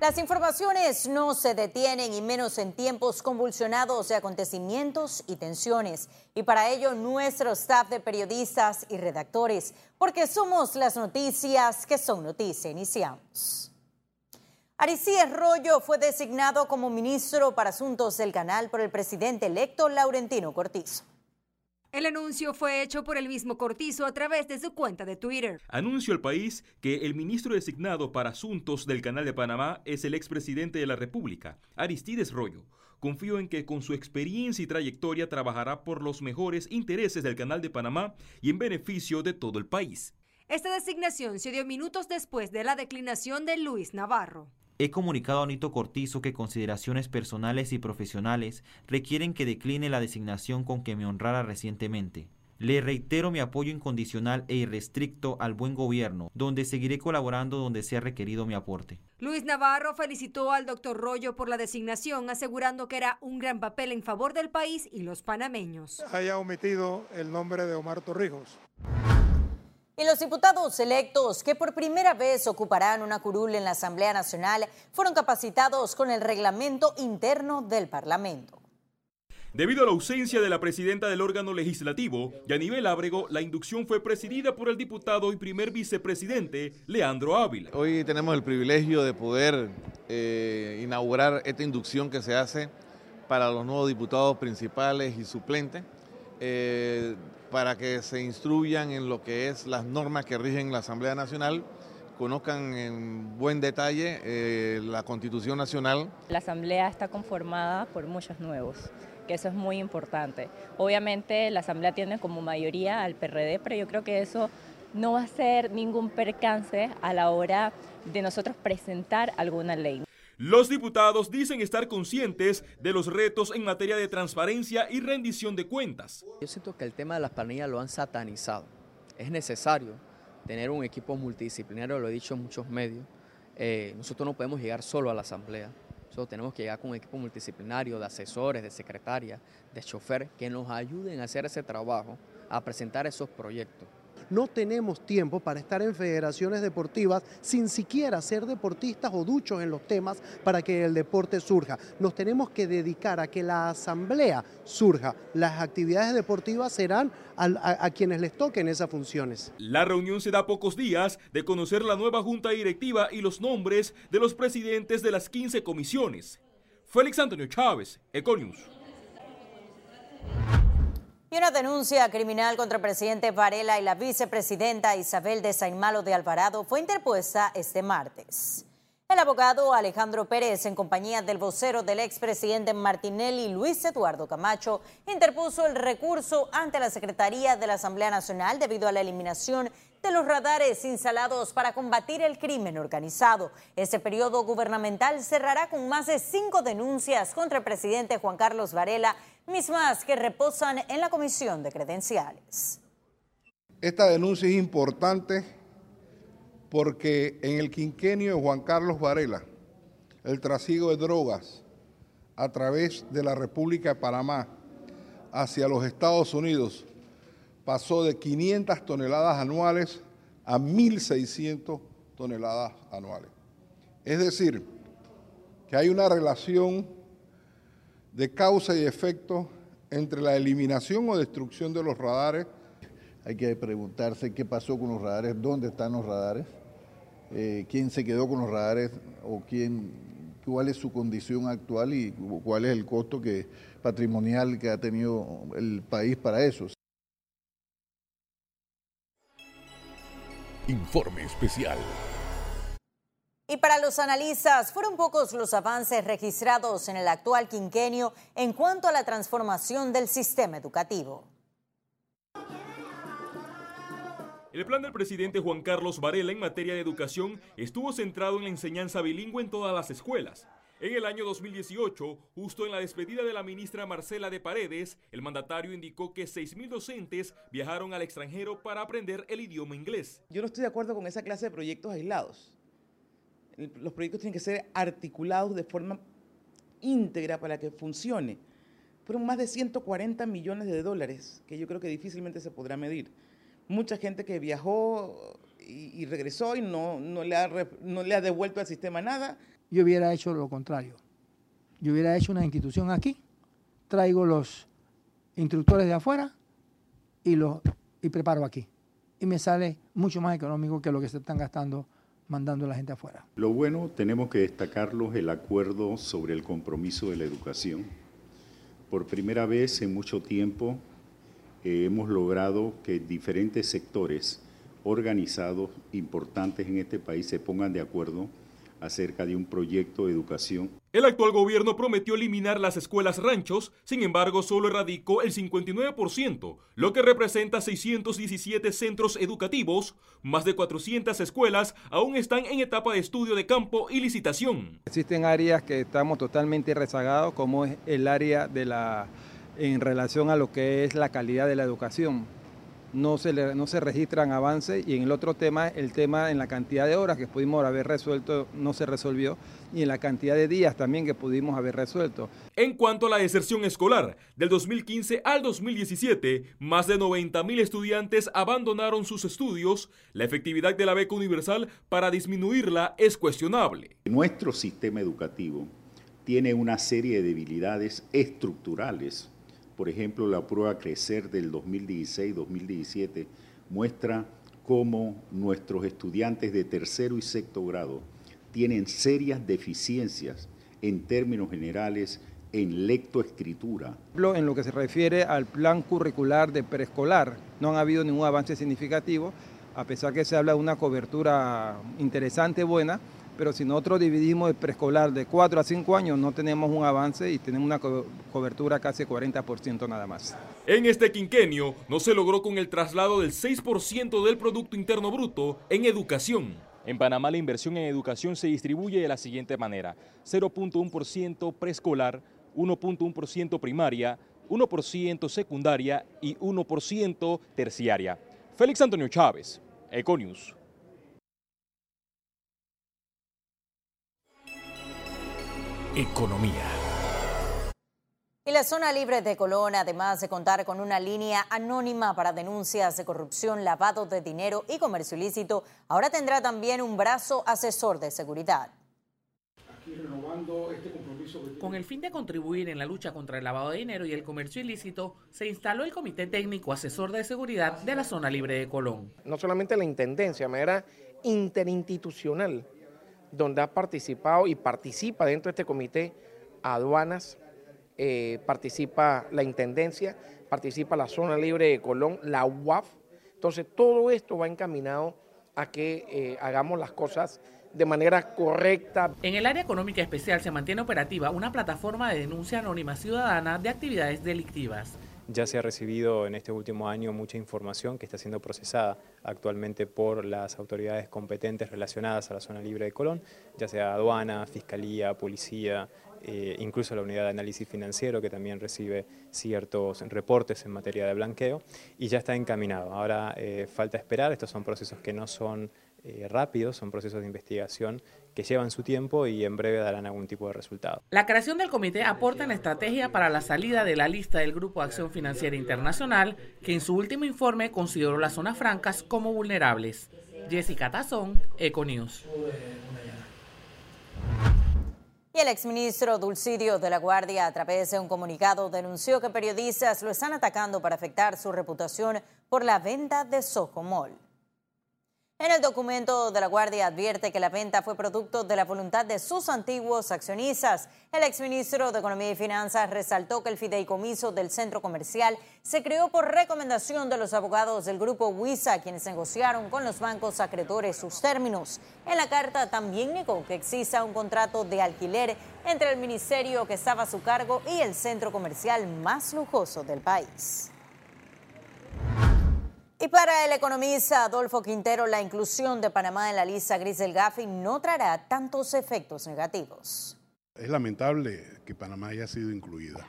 Las informaciones no se detienen y menos en tiempos convulsionados de acontecimientos y tensiones. Y para ello nuestro staff de periodistas y redactores, porque somos las noticias que son noticia. Iniciamos. Aricíes Rollo fue designado como ministro para Asuntos del Canal por el presidente electo Laurentino Cortizo. El anuncio fue hecho por el mismo Cortizo a través de su cuenta de Twitter. Anuncio al país que el ministro designado para asuntos del Canal de Panamá es el expresidente de la República, Aristides Rollo. Confío en que con su experiencia y trayectoria trabajará por los mejores intereses del Canal de Panamá y en beneficio de todo el país. Esta designación se dio minutos después de la declinación de Luis Navarro. He comunicado a Nito Cortizo que consideraciones personales y profesionales requieren que decline la designación con que me honrara recientemente. Le reitero mi apoyo incondicional e irrestricto al buen gobierno, donde seguiré colaborando donde sea requerido mi aporte. Luis Navarro felicitó al doctor Rollo por la designación, asegurando que era un gran papel en favor del país y los panameños. Haya omitido el nombre de Omar Torrijos. Y los diputados electos que por primera vez ocuparán una curul en la Asamblea Nacional fueron capacitados con el reglamento interno del Parlamento. Debido a la ausencia de la presidenta del órgano legislativo, Yanivel Ábrego, la inducción fue presidida por el diputado y primer vicepresidente Leandro Ávila. Hoy tenemos el privilegio de poder eh, inaugurar esta inducción que se hace para los nuevos diputados principales y suplentes. Eh, para que se instruyan en lo que es las normas que rigen la Asamblea Nacional, conozcan en buen detalle eh, la Constitución Nacional. La Asamblea está conformada por muchos nuevos, que eso es muy importante. Obviamente la Asamblea tiene como mayoría al PRD, pero yo creo que eso no va a ser ningún percance a la hora de nosotros presentar alguna ley. Los diputados dicen estar conscientes de los retos en materia de transparencia y rendición de cuentas. Yo siento que el tema de las planillas lo han satanizado. Es necesario tener un equipo multidisciplinario, lo he dicho en muchos medios. Eh, nosotros no podemos llegar solo a la asamblea. Nosotros tenemos que llegar con un equipo multidisciplinario de asesores, de secretarias, de chofer, que nos ayuden a hacer ese trabajo, a presentar esos proyectos. No tenemos tiempo para estar en federaciones deportivas sin siquiera ser deportistas o duchos en los temas para que el deporte surja. Nos tenemos que dedicar a que la asamblea surja. Las actividades deportivas serán a, quienes les toquen esas funciones. La reunión se da pocos días de conocer la nueva junta directiva y los nombres de los presidentes de las 15 comisiones. Félix Antonio Chávez, Econius. Una denuncia criminal contra el presidente Varela y la vicepresidenta Isabel de Sainmalo de Alvarado fue interpuesta este martes. El abogado Alejandro Pérez, en compañía del vocero del expresidente Martinelli, Luis Eduardo Camacho, interpuso el recurso ante la Secretaría de la Asamblea Nacional debido a la eliminación de los radares instalados para combatir el crimen organizado. Este periodo gubernamental cerrará con más de cinco denuncias contra el presidente Juan Carlos Varela mismas que reposan en la Comisión de Credenciales. Esta denuncia es importante porque en el quinquenio de Juan Carlos Varela, el trasiego de drogas a través de la República de Panamá hacia los Estados Unidos pasó de 500 toneladas anuales a 1.600 toneladas anuales. Es decir, que hay una relación de causa y efecto entre la eliminación o destrucción de los radares. Hay que preguntarse qué pasó con los radares, dónde están los radares, eh, quién se quedó con los radares o quién, cuál es su condición actual y cuál es el costo que, patrimonial que ha tenido el país para eso. Informe especial. Y para los analistas, fueron pocos los avances registrados en el actual quinquenio en cuanto a la transformación del sistema educativo. El plan del presidente Juan Carlos Varela en materia de educación estuvo centrado en la enseñanza bilingüe en todas las escuelas. En el año 2018, justo en la despedida de la ministra Marcela de Paredes, el mandatario indicó que 6.000 docentes viajaron al extranjero para aprender el idioma inglés. Yo no estoy de acuerdo con esa clase de proyectos aislados los proyectos tienen que ser articulados de forma íntegra para que funcione. Fueron más de 140 millones de dólares, que yo creo que difícilmente se podrá medir. Mucha gente que viajó y, regresó y no, no, le ha, no le ha devuelto al sistema nada. Yo hubiera hecho lo contrario. Yo hubiera hecho una institución aquí, traigo los instructores de afuera y los y preparo aquí. Y me sale mucho más económico que lo que se están gastando mandando a la gente afuera. Lo bueno, tenemos que destacarlo, el acuerdo sobre el compromiso de la educación. Por primera vez en mucho tiempo eh, hemos logrado que diferentes sectores organizados importantes en este país se pongan de acuerdo acerca de un proyecto de educación. El actual gobierno prometió eliminar las escuelas ranchos, sin embargo solo erradicó el 59%, lo que representa 617 centros educativos, más de 400 escuelas aún están en etapa de estudio de campo y licitación. Existen áreas que estamos totalmente rezagados, como es el área de la en relación a lo que es la calidad de la educación no se, no se registran avances y en el otro tema, el tema en la cantidad de horas que pudimos haber resuelto no se resolvió y en la cantidad de días también que pudimos haber resuelto. En cuanto a la deserción escolar, del 2015 al 2017, más de 90 mil estudiantes abandonaron sus estudios. La efectividad de la beca universal para disminuirla es cuestionable. Nuestro sistema educativo tiene una serie de debilidades estructurales por ejemplo, la prueba Crecer del 2016-2017 muestra cómo nuestros estudiantes de tercero y sexto grado tienen serias deficiencias en términos generales en lectoescritura. En lo que se refiere al plan curricular de preescolar, no han habido ningún avance significativo, a pesar que se habla de una cobertura interesante, buena, pero si nosotros dividimos el preescolar de 4 a 5 años, no tenemos un avance y tenemos una cobertura casi 40% nada más. En este quinquenio no se logró con el traslado del 6% del Producto Interno Bruto en educación. En Panamá la inversión en educación se distribuye de la siguiente manera. 0.1% preescolar, 1.1% primaria, 1% secundaria y 1% terciaria. Félix Antonio Chávez, Econius. Economía. Y la zona libre de Colón, además de contar con una línea anónima para denuncias de corrupción, lavado de dinero y comercio ilícito, ahora tendrá también un brazo asesor de seguridad. Este con el fin de contribuir en la lucha contra el lavado de dinero y el comercio ilícito, se instaló el Comité Técnico Asesor de Seguridad de la Zona Libre de Colón. No solamente la Intendencia, de manera interinstitucional, donde ha participado y participa dentro de este comité aduanas, eh, participa la Intendencia, participa la Zona Libre de Colón, la UAF. Entonces todo esto va encaminado a que eh, hagamos las cosas de manera correcta. En el área económica especial se mantiene operativa una plataforma de denuncia anónima ciudadana de actividades delictivas. Ya se ha recibido en este último año mucha información que está siendo procesada actualmente por las autoridades competentes relacionadas a la zona libre de Colón, ya sea aduana, fiscalía, policía, eh, incluso la unidad de análisis financiero que también recibe ciertos reportes en materia de blanqueo y ya está encaminado. Ahora eh, falta esperar, estos son procesos que no son eh, rápidos, son procesos de investigación que llevan su tiempo y en breve darán algún tipo de resultado. La creación del comité aporta en estrategia para la salida de la lista del Grupo de Acción Financiera Internacional, que en su último informe consideró las zonas francas como vulnerables. Jessica Tazón, Econews. Y el exministro Dulcidio de la Guardia, a través de un comunicado, denunció que periodistas lo están atacando para afectar su reputación por la venta de Socomol. En el documento de la Guardia advierte que la venta fue producto de la voluntad de sus antiguos accionistas. El exministro de Economía y Finanzas resaltó que el fideicomiso del centro comercial se creó por recomendación de los abogados del grupo WISA, quienes negociaron con los bancos acreedores sus términos. En la carta también negó que exista un contrato de alquiler entre el ministerio que estaba a su cargo y el centro comercial más lujoso del país. Y para el economista Adolfo Quintero, la inclusión de Panamá en la lista gris del GAFI no traerá tantos efectos negativos. Es lamentable que Panamá haya sido incluida.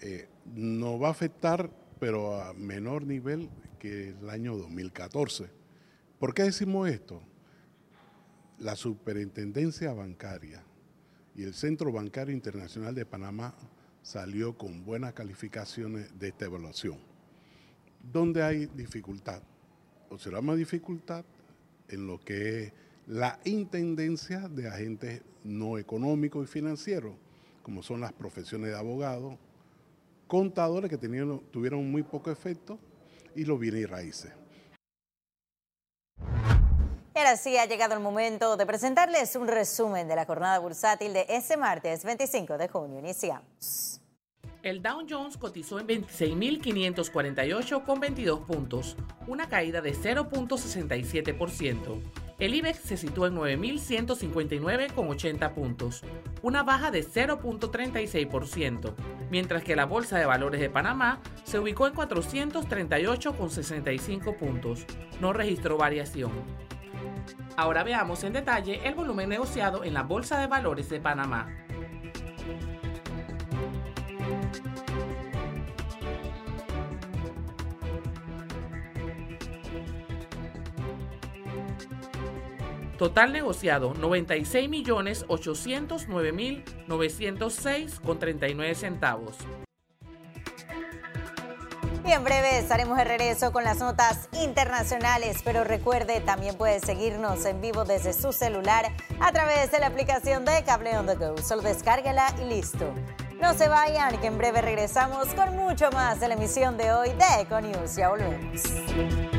Eh, no va a afectar, pero a menor nivel que el año 2014. ¿Por qué decimos esto? La Superintendencia Bancaria y el Centro Bancario Internacional de Panamá salió con buenas calificaciones de esta evaluación donde hay dificultad. Observamos dificultad en lo que es la intendencia de agentes no económicos y financieros, como son las profesiones de abogados, contadores que tenían, tuvieron muy poco efecto y los bienes y raíces. Y ahora sí ha llegado el momento de presentarles un resumen de la jornada bursátil de este martes 25 de junio. Iniciamos. El Dow Jones cotizó en 26.548 con 22 puntos, una caída de 0.67%. El IBEX se situó en 9.159 con 80 puntos, una baja de 0.36%, mientras que la Bolsa de Valores de Panamá se ubicó en 438 con 65 puntos, no registró variación. Ahora veamos en detalle el volumen negociado en la Bolsa de Valores de Panamá. Total negociado 96 millones 809 mil 906 con 39 centavos. Y en breve estaremos de regreso con las notas internacionales, pero recuerde, también puede seguirnos en vivo desde su celular a través de la aplicación de Cable on the Go. Solo descárgala y listo. No se vayan, que en breve regresamos con mucho más de la emisión de hoy de Econews. Ya volvemos.